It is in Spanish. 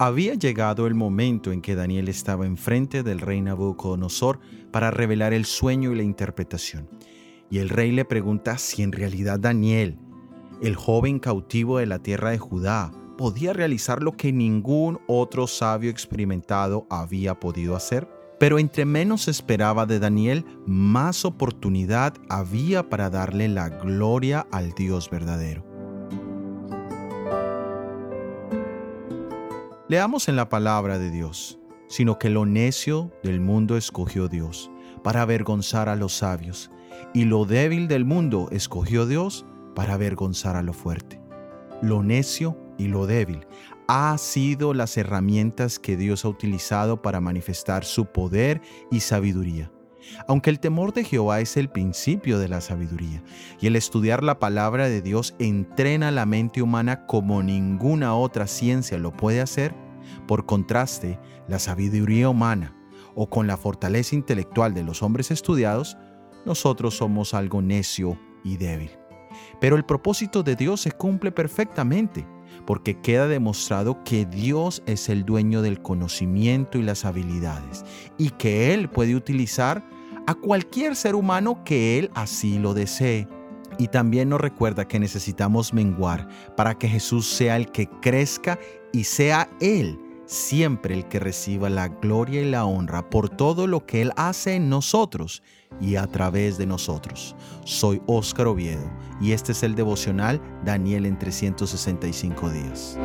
Había llegado el momento en que Daniel estaba enfrente del rey Nabucodonosor para revelar el sueño y la interpretación. Y el rey le pregunta si en realidad Daniel, el joven cautivo de la tierra de Judá, podía realizar lo que ningún otro sabio experimentado había podido hacer. Pero entre menos esperaba de Daniel, más oportunidad había para darle la gloria al Dios verdadero. Leamos en la palabra de Dios, sino que lo necio del mundo escogió Dios para avergonzar a los sabios, y lo débil del mundo escogió Dios para avergonzar a lo fuerte. Lo necio y lo débil ha sido las herramientas que Dios ha utilizado para manifestar su poder y sabiduría. Aunque el temor de Jehová es el principio de la sabiduría, y el estudiar la palabra de Dios entrena la mente humana como ninguna otra ciencia lo puede hacer, por contraste, la sabiduría humana o con la fortaleza intelectual de los hombres estudiados, nosotros somos algo necio y débil. Pero el propósito de Dios se cumple perfectamente, porque queda demostrado que Dios es el dueño del conocimiento y las habilidades, y que Él puede utilizar a cualquier ser humano que Él así lo desee. Y también nos recuerda que necesitamos menguar para que Jesús sea el que crezca y sea Él siempre el que reciba la gloria y la honra por todo lo que Él hace en nosotros y a través de nosotros. Soy Óscar Oviedo y este es el devocional Daniel en 365 días.